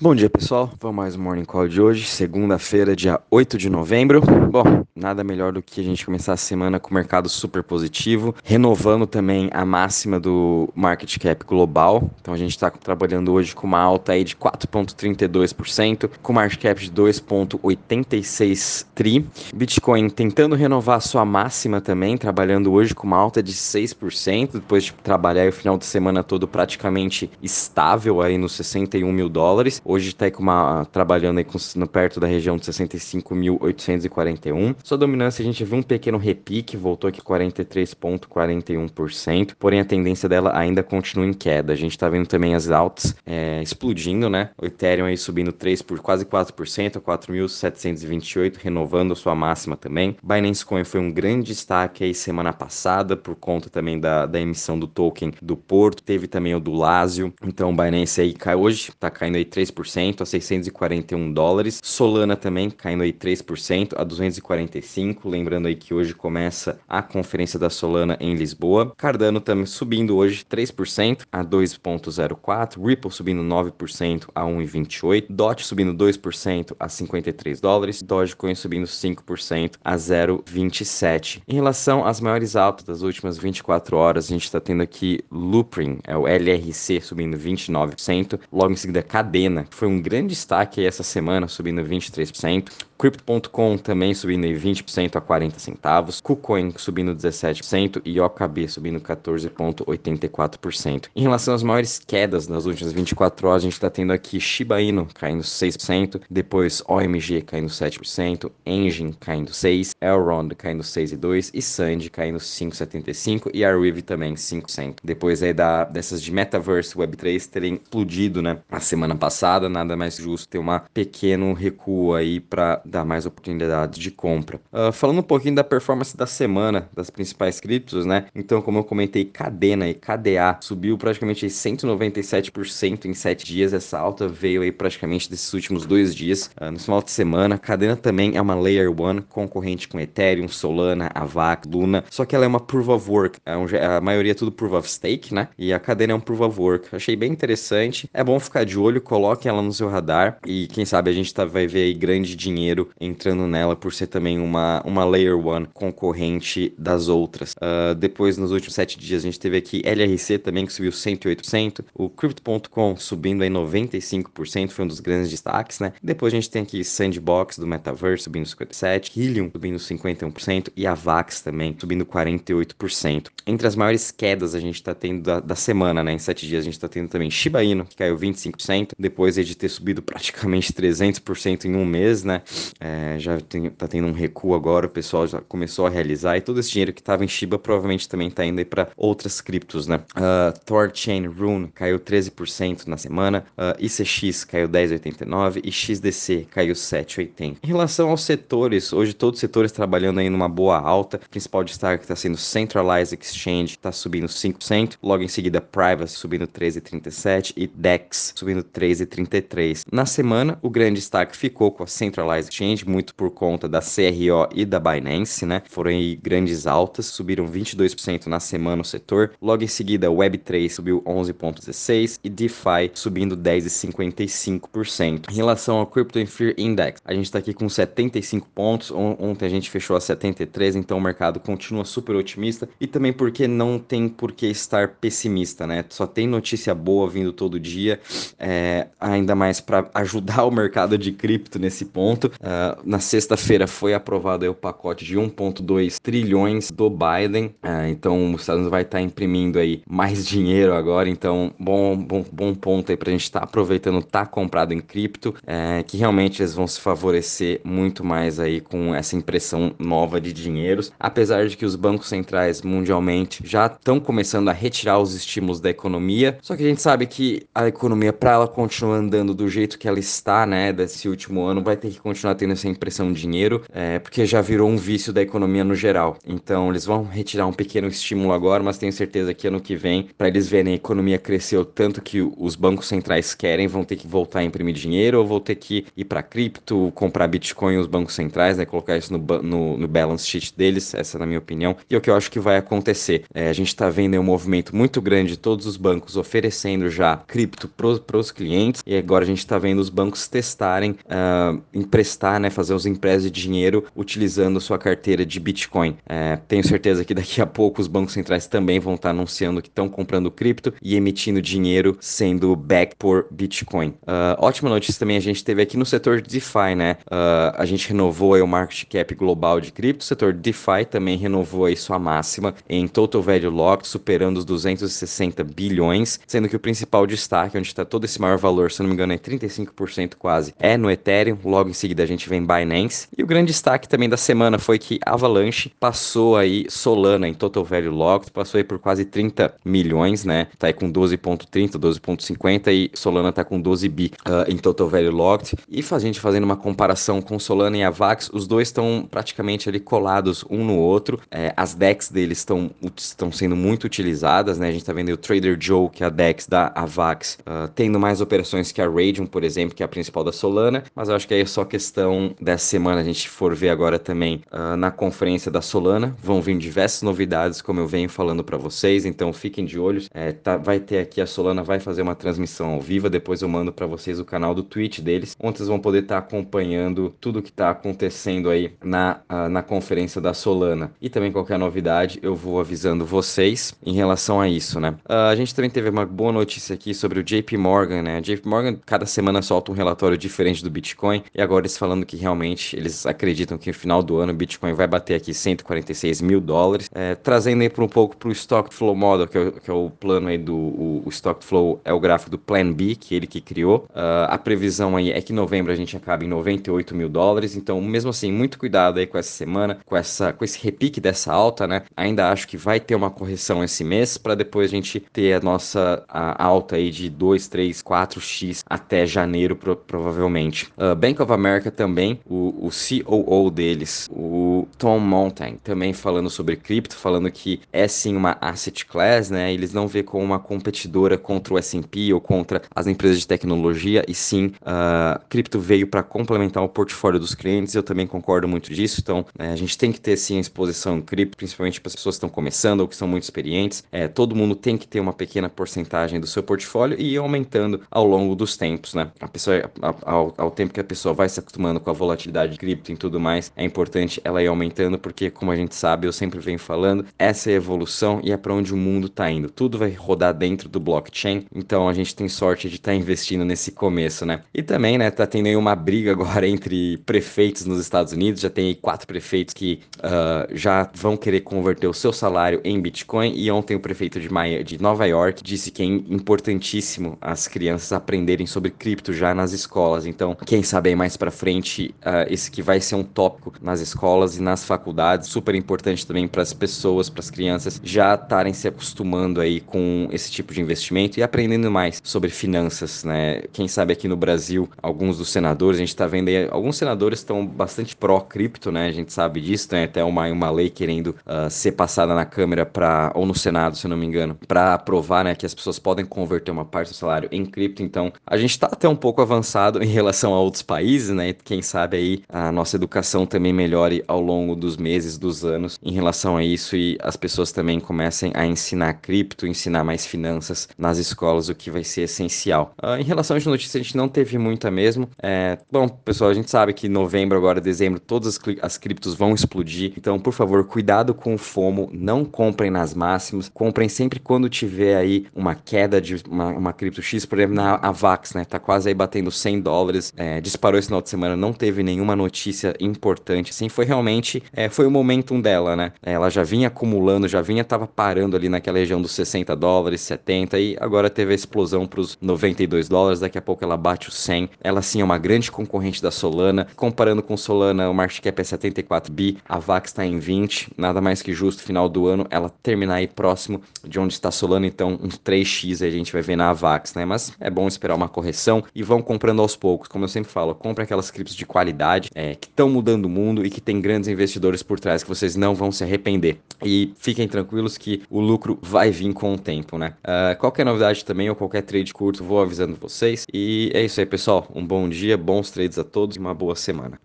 Bom dia, pessoal. Vamos mais um Morning Call de hoje, segunda-feira, dia 8 de novembro. Bom, nada melhor do que a gente começar a semana com o mercado super positivo, renovando também a máxima do market cap global. Então a gente está trabalhando hoje com uma alta aí de 4,32%, com market cap de 2,86 tri. Bitcoin tentando renovar a sua máxima também, trabalhando hoje com uma alta de 6%, depois de trabalhar o final de semana todo praticamente estável aí nos 61 mil dólares. Hoje está trabalhando aí com, no, perto da região de 65.841. Sua dominância a gente viu um pequeno repique, voltou aqui 43,41%, porém a tendência dela ainda continua em queda. A gente está vendo também as altas é, explodindo, né? O Ethereum aí subindo 3 por quase 4% a 4.728, renovando a sua máxima também. Binance Coin foi um grande destaque aí semana passada por conta também da, da emissão do token do Porto. Teve também o do Lazio. Então o Binance aí cai hoje, está caindo aí 3 3% a 641 dólares. Solana também caindo aí 3% a 245. Lembrando aí que hoje começa a conferência da Solana em Lisboa. Cardano também subindo hoje 3% a 2,04. Ripple subindo 9% a 1,28. DOT subindo 2% a 53 dólares. Dogecoin subindo 5% a 0,27. Em relação às maiores altas das últimas 24 horas, a gente está tendo aqui Loopring, é o LRC subindo 29%. Logo em seguida, Cadena foi um grande destaque essa semana, subindo 23%. Crypto.com também subindo 20% a 40 centavos. KuCoin subindo 17% e OKB subindo 14,84%. Em relação às maiores quedas nas últimas 24 horas, a gente está tendo aqui Shiba Inu caindo 6%, depois OMG caindo 7%, Engine caindo 6%, Elrond caindo 6,2% e Sandy caindo 5,75% e Arweave também 5%. Depois aí da, dessas de Metaverse Web3 terem explodido né, a semana passada, nada mais justo ter um pequeno recuo aí para dar mais oportunidades de compra. Uh, falando um pouquinho da performance da semana das principais criptos, né? Então, como eu comentei, Cadena e KDA subiu praticamente 197% em 7 dias. Essa alta veio aí praticamente desses últimos dois dias, uh, no final de semana. Cadena também é uma Layer 1 concorrente com Ethereum, Solana, Avax, Luna, só que ela é uma Proof of Work. É um, a maioria é tudo Proof of Stake, né? E a Cadena é um Proof of Work. Achei bem interessante. É bom ficar de olho, coloque ela no seu radar e quem sabe a gente tá, vai ver aí grande dinheiro entrando nela por ser também uma, uma Layer 1 concorrente das outras. Uh, depois, nos últimos sete dias, a gente teve aqui LRC também que subiu 108%, o Crypto.com subindo aí 95%, foi um dos grandes destaques, né? Depois a gente tem aqui Sandbox do Metaverse subindo 57%, Helium subindo 51% e a Vax também subindo 48%. Entre as maiores quedas a gente tá tendo da, da semana, né? Em sete dias a gente tá tendo também Shiba Inu, que caiu 25%, depois de ter subido praticamente 300% em um mês, né? É, já tem, tá tendo um recuo agora, o pessoal já começou a realizar, e todo esse dinheiro que estava em Shiba provavelmente também está indo para outras criptos, né? Uh, Thorchain Rune caiu 13% na semana, uh, ICX caiu 10,89% e XDC caiu 7,80%. Em relação aos setores, hoje todos os setores trabalhando aí numa boa alta, o principal destaque está sendo Centralized Exchange, está subindo 5%, logo em seguida Privacy subindo 13,37% e DEX subindo 13,33%. Na semana, o grande destaque ficou com a Centralized Exchange, muito por conta da CRO e da Binance, né? Foram aí grandes altas, subiram 22% na semana no setor. Logo em seguida, Web3 subiu 11,16% e DeFi subindo 10,55%. Em relação ao Crypto Fear Index, a gente está aqui com 75 pontos. Ontem a gente fechou a 73, então o mercado continua super otimista e também porque não tem por que estar pessimista, né? Só tem notícia boa vindo todo dia, é, ainda mais para ajudar o mercado de cripto nesse ponto. Uh, na sexta-feira foi aprovado o pacote de 1,2 trilhões do Biden. Uh, então os Estados Unidos vai estar tá imprimindo aí mais dinheiro agora. Então, bom, bom, bom ponto aí para a gente estar tá aproveitando, tá comprado em cripto, uh, que realmente eles vão se favorecer muito mais aí com essa impressão nova de dinheiros. Apesar de que os bancos centrais mundialmente já estão começando a retirar os estímulos da economia. Só que a gente sabe que a economia, para ela continuar andando do jeito que ela está, né, desse último ano, vai ter que continuar continuar tendo essa impressão de dinheiro, é, porque já virou um vício da economia no geral. Então eles vão retirar um pequeno estímulo agora, mas tenho certeza que ano que vem, para eles verem a economia cresceu tanto que os bancos centrais querem, vão ter que voltar a imprimir dinheiro ou vão ter que ir para cripto, comprar Bitcoin os bancos centrais, né, colocar isso no, no, no, balance sheet deles, essa é na minha opinião, e é o que eu acho que vai acontecer. É, a gente está vendo um movimento muito grande de todos os bancos oferecendo já cripto para os clientes, e agora a gente está vendo os bancos testarem, uh, emprestar, né, fazer os empréstimos de dinheiro utilizando sua carteira de Bitcoin. É, tenho certeza que daqui a pouco os bancos centrais também vão estar anunciando que estão comprando cripto e emitindo dinheiro sendo back por Bitcoin. Uh, ótima notícia também a gente teve aqui no setor de DeFi, né? Uh, a gente renovou aí o market cap global de cripto, o setor de DeFi também renovou aí sua máxima em total value locked, superando os 260 bilhões, sendo que o principal destaque, onde está todo esse maior valor, se não me engano é 35% quase, é no Ethereum, logo em seguida a gente vem Binance. E o grande destaque também da semana foi que Avalanche passou aí Solana em total value locked, passou aí por quase 30 milhões, né? Tá aí com 12.30, 12.50 e Solana tá com 12 bi uh, em total value locked. E a gente fazendo uma comparação com Solana e Avax, os dois estão praticamente ali colados um no outro. É, as decks deles estão estão sendo muito utilizadas, né? A gente tá vendo o Trader Joe, que é a dex da Avax, uh, tendo mais operações que a Radium, por exemplo, que é a principal da Solana, mas eu acho que aí é só questão dessa semana a gente for ver agora também uh, na conferência da Solana, vão vir diversas novidades, como eu venho falando para vocês, então fiquem de olho. É, tá, vai ter aqui a Solana vai fazer uma transmissão ao vivo, depois eu mando para vocês o canal do Twitch deles, onde vocês vão poder estar tá acompanhando tudo que está acontecendo aí na, uh, na conferência da Solana. E também qualquer novidade eu vou avisando vocês em relação a isso, né? Uh, a gente também teve uma boa notícia aqui sobre o JP Morgan, né? JP Morgan cada semana solta um relatório diferente do Bitcoin e agora eles falando que realmente eles acreditam que no final do ano o Bitcoin vai bater aqui 146 mil dólares, é, trazendo aí para um pouco para o Stock Flow Model, que é, que é, o plano aí do o, o Stock Flow, é o gráfico do Plan B, que ele que criou. Uh, a previsão aí é que em novembro a gente acaba em 98 mil dólares, então mesmo assim, muito cuidado aí com essa semana, com, essa, com esse repique dessa alta, né? Ainda acho que vai ter uma correção esse mês para depois a gente ter a nossa a alta aí de 2, 3, 4x até janeiro, pro, provavelmente. Uh, Bank of America também, o, o COO deles, o Tom Mountain, também falando sobre cripto, falando que é sim uma asset class, né? Eles não vê como uma competidora contra o S&P ou contra as empresas de tecnologia, e sim, uh, cripto veio para complementar o portfólio dos clientes. Eu também concordo muito disso. Então, né, a gente tem que ter sim a exposição em cripto, principalmente para as pessoas que estão começando ou que são muito experientes. É, todo mundo tem que ter uma pequena porcentagem do seu portfólio e ir aumentando ao longo dos tempos, né? A pessoa, ao, ao tempo que a pessoa vai se acostumando com a volatilidade de cripto e tudo mais, é importante ela ir aumentando, porque, como a gente sabe, eu sempre venho falando, essa é a evolução e é para onde o mundo está indo. Tudo vai rodar dentro do blockchain, então a gente tem sorte de estar tá investindo nesse começo, né? E também, né, tá tendo aí uma briga agora entre prefeitos nos Estados Unidos, já tem aí quatro prefeitos que uh, já vão querer converter o seu salário em Bitcoin, e ontem o prefeito de, Maia, de Nova York disse que é importantíssimo as crianças aprenderem sobre cripto já nas escolas, então quem sabe aí mais para frente, uh, esse que vai ser um tópico nas escolas e nas faculdades, super importante também para as pessoas, para as crianças já estarem se acostumando aí com esse tipo de investimento e aprendendo mais sobre finanças, né? Quem sabe aqui no Brasil, alguns dos senadores, a gente está vendo aí, alguns senadores estão bastante pró-cripto, né? A gente sabe disso, tem até uma, uma lei querendo uh, ser passada na Câmara para ou no Senado, se eu não me engano, para aprovar, né, que as pessoas podem converter uma parte do salário em cripto. Então, a gente está até um pouco avançado em relação a outros países, né? Quem sabe aí a nossa educação também melhore ao longo dos meses, dos anos em relação a isso e as pessoas também comecem a ensinar cripto, ensinar mais finanças nas escolas, o que vai ser essencial. Uh, em relação às notícias, a gente não teve muita mesmo. É, bom, pessoal, a gente sabe que novembro, agora dezembro, todas as, as criptos vão explodir. Então, por favor, cuidado com o FOMO, não comprem nas máximas, comprem sempre quando tiver aí uma queda de uma, uma cripto X, por exemplo, na Avax, né? Tá quase aí batendo 100 dólares, é, disparou esse final de semana, não teve nenhuma notícia importante, assim, foi realmente, é, foi o momentum dela, né? Ela já vinha acumulando, já vinha, tava parando ali naquela região dos 60 dólares, 70 e agora teve a explosão para os 92 dólares, daqui a pouco ela bate os 100. Ela sim é uma grande concorrente da Solana. Comparando com Solana, o market cap é 74 bi, a VAX está em 20, nada mais que justo final do ano ela terminar aí próximo de onde está Solana, então uns 3x a gente vai ver na VAX, né? Mas é bom esperar uma correção e vão comprando aos poucos, como eu sempre falo, compre aquelas criptos de qualidade, é, que estão mudando o mundo e que tem grandes investidores por trás que vocês não vão se arrepender. E fiquem tranquilos que o lucro vai vir com o tempo, né? Uh, qualquer novidade também ou qualquer trade curto, vou avisando vocês. E é isso aí, pessoal. Um bom dia, bons trades a todos e uma boa semana.